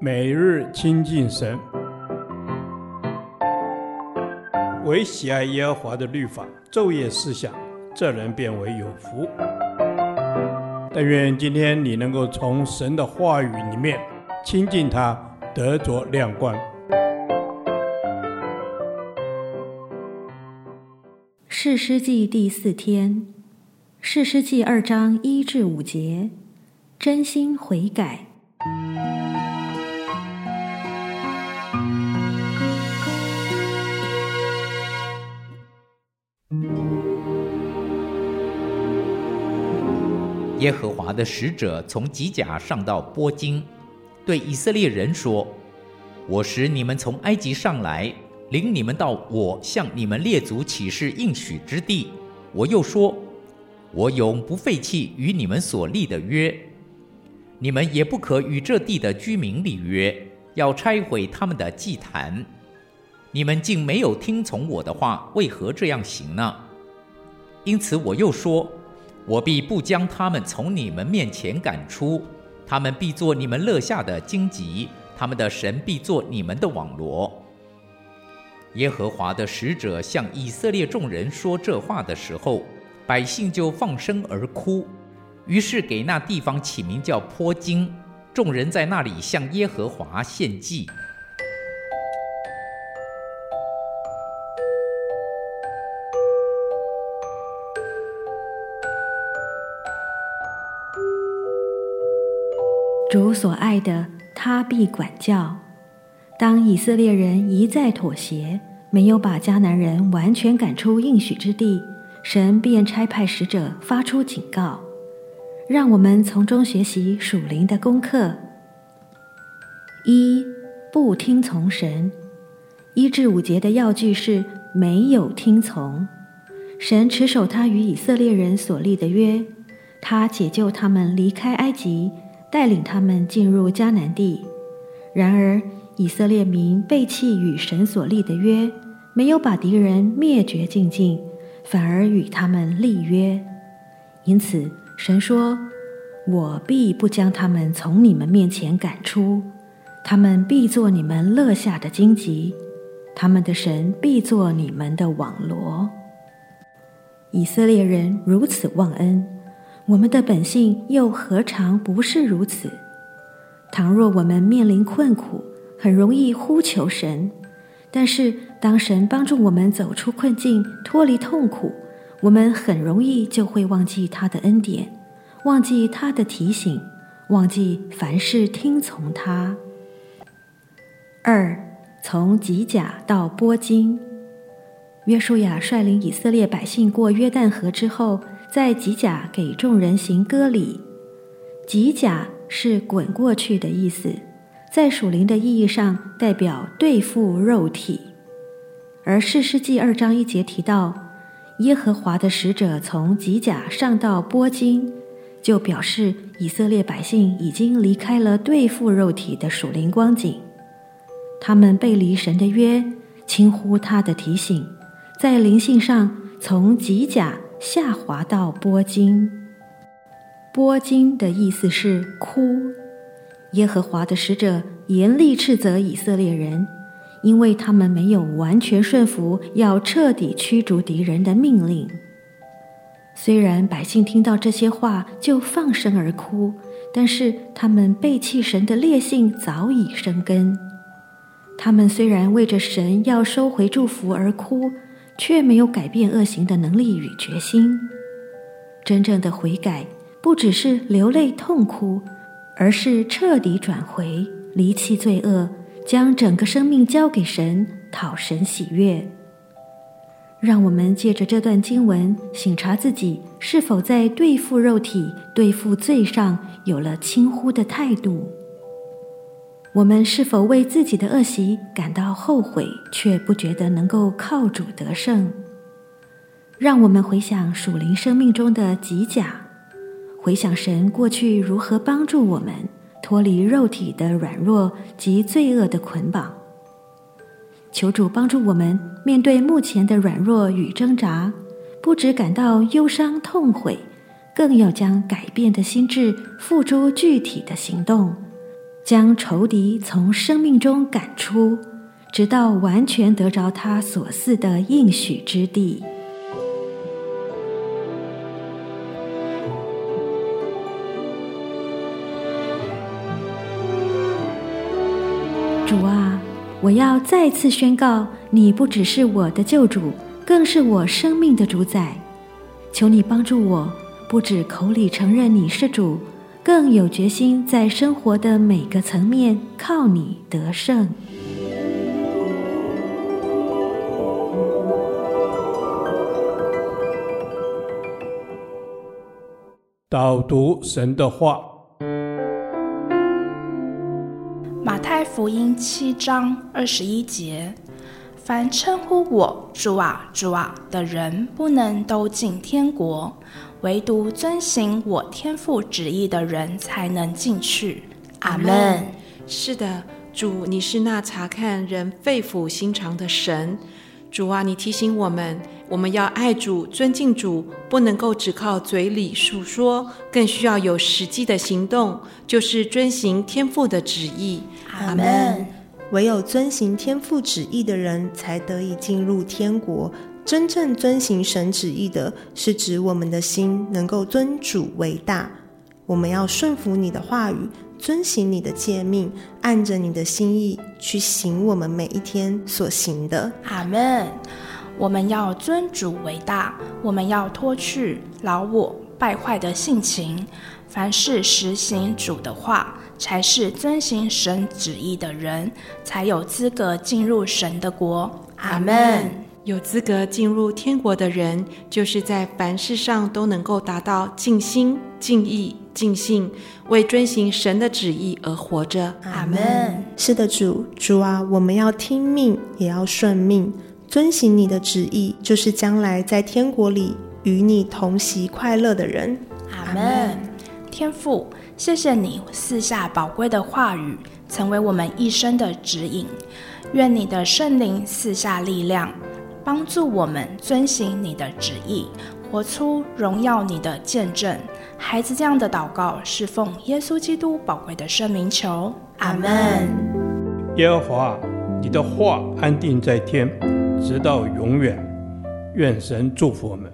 每日亲近神，唯喜爱耶和华的律法，昼夜思想，这人便为有福。但愿今天你能够从神的话语里面亲近他，得着亮光。士师记第四天，士师记二章一至五节，真心悔改。耶和华的使者从吉甲上到波金，对以色列人说：“我使你们从埃及上来，领你们到我向你们列祖起誓应许之地。我又说，我永不废弃与你们所立的约，你们也不可与这地的居民立约，要拆毁他们的祭坛。你们竟没有听从我的话，为何这样行呢？因此我又说。”我必不将他们从你们面前赶出，他们必作你们乐下的荆棘，他们的神必作你们的网罗。耶和华的使者向以色列众人说这话的时候，百姓就放声而哭，于是给那地方起名叫坡金。众人在那里向耶和华献祭。主所爱的，他必管教。当以色列人一再妥协，没有把迦南人完全赶出应许之地，神便差派使者发出警告，让我们从中学习属灵的功课。一、不听从神。一至五节的要句是没有听从。神持守他与以色列人所立的约，他解救他们离开埃及。带领他们进入迦南地，然而以色列民背弃与神所立的约，没有把敌人灭绝净尽，反而与他们立约。因此，神说：“我必不将他们从你们面前赶出，他们必作你们乐下的荆棘，他们的神必作你们的网罗。”以色列人如此忘恩。我们的本性又何尝不是如此？倘若我们面临困苦，很容易呼求神；但是当神帮助我们走出困境、脱离痛苦，我们很容易就会忘记他的恩典，忘记他的提醒，忘记凡事听从他。二，从吉甲到波金，约书亚率领以色列百姓过约旦河之后。在吉甲给众人行割礼，吉甲是滚过去的意思，在属灵的意义上代表对付肉体。而士师记二章一节提到，耶和华的使者从吉甲上到波金，就表示以色列百姓已经离开了对付肉体的属灵光景，他们背离神的约，轻忽他的提醒，在灵性上从吉甲。下滑到波金，波金的意思是哭。耶和华的使者严厉斥责以色列人，因为他们没有完全顺服要彻底驱逐敌人的命令。虽然百姓听到这些话就放声而哭，但是他们背弃神的烈性早已生根。他们虽然为着神要收回祝福而哭。却没有改变恶行的能力与决心。真正的悔改，不只是流泪痛哭，而是彻底转回，离弃罪恶，将整个生命交给神，讨神喜悦。让我们借着这段经文，省察自己是否在对付肉体、对付罪上有了轻忽的态度。我们是否为自己的恶习感到后悔，却不觉得能够靠主得胜？让我们回想属灵生命中的极甲，回想神过去如何帮助我们脱离肉体的软弱及罪恶的捆绑。求主帮助我们面对目前的软弱与挣扎，不只感到忧伤痛悔，更要将改变的心志付诸具体的行动。将仇敌从生命中赶出，直到完全得着他所赐的应许之地。主啊，我要再次宣告，你不只是我的救主，更是我生命的主宰。求你帮助我，不只口里承认你是主，更有决心在生活的每个层面靠你得胜。导读神的话。马太福音七章二十一节：凡称呼我主啊、主啊的人，不能都进天国；唯独遵行我天父旨意的人，才能进去。阿门。是的，主，你是那查看人肺腑心肠的神。主啊，你提醒我们，我们要爱主、尊敬主，不能够只靠嘴里述说，更需要有实际的行动，就是遵行天父的旨意。阿门。唯有遵行天父旨意的人，才得以进入天国。真正遵行神旨意的，是指我们的心能够尊主为大。我们要顺服你的话语。遵行你的诫命，按着你的心意去行我们每一天所行的。阿门。我们要尊主为大，我们要脱去老我败坏的性情。凡是实行主的话，才是遵行神旨意的人，才有资格进入神的国。阿门。有资格进入天国的人，就是在凡事上都能够达到尽心、尽意、尽性，为遵行神的旨意而活着。阿门。是的，主，主啊，我们要听命，也要顺命，遵行你的旨意，就是将来在天国里与你同席快乐的人。阿门。天父，谢谢你赐下宝贵的话语，成为我们一生的指引。愿你的圣灵赐下力量。帮助我们遵行你的旨意，活出荣耀你的见证。孩子这样的祷告是奉耶稣基督宝贵的圣名求，阿门。耶和华，你的话安定在天，直到永远。愿神祝福我们。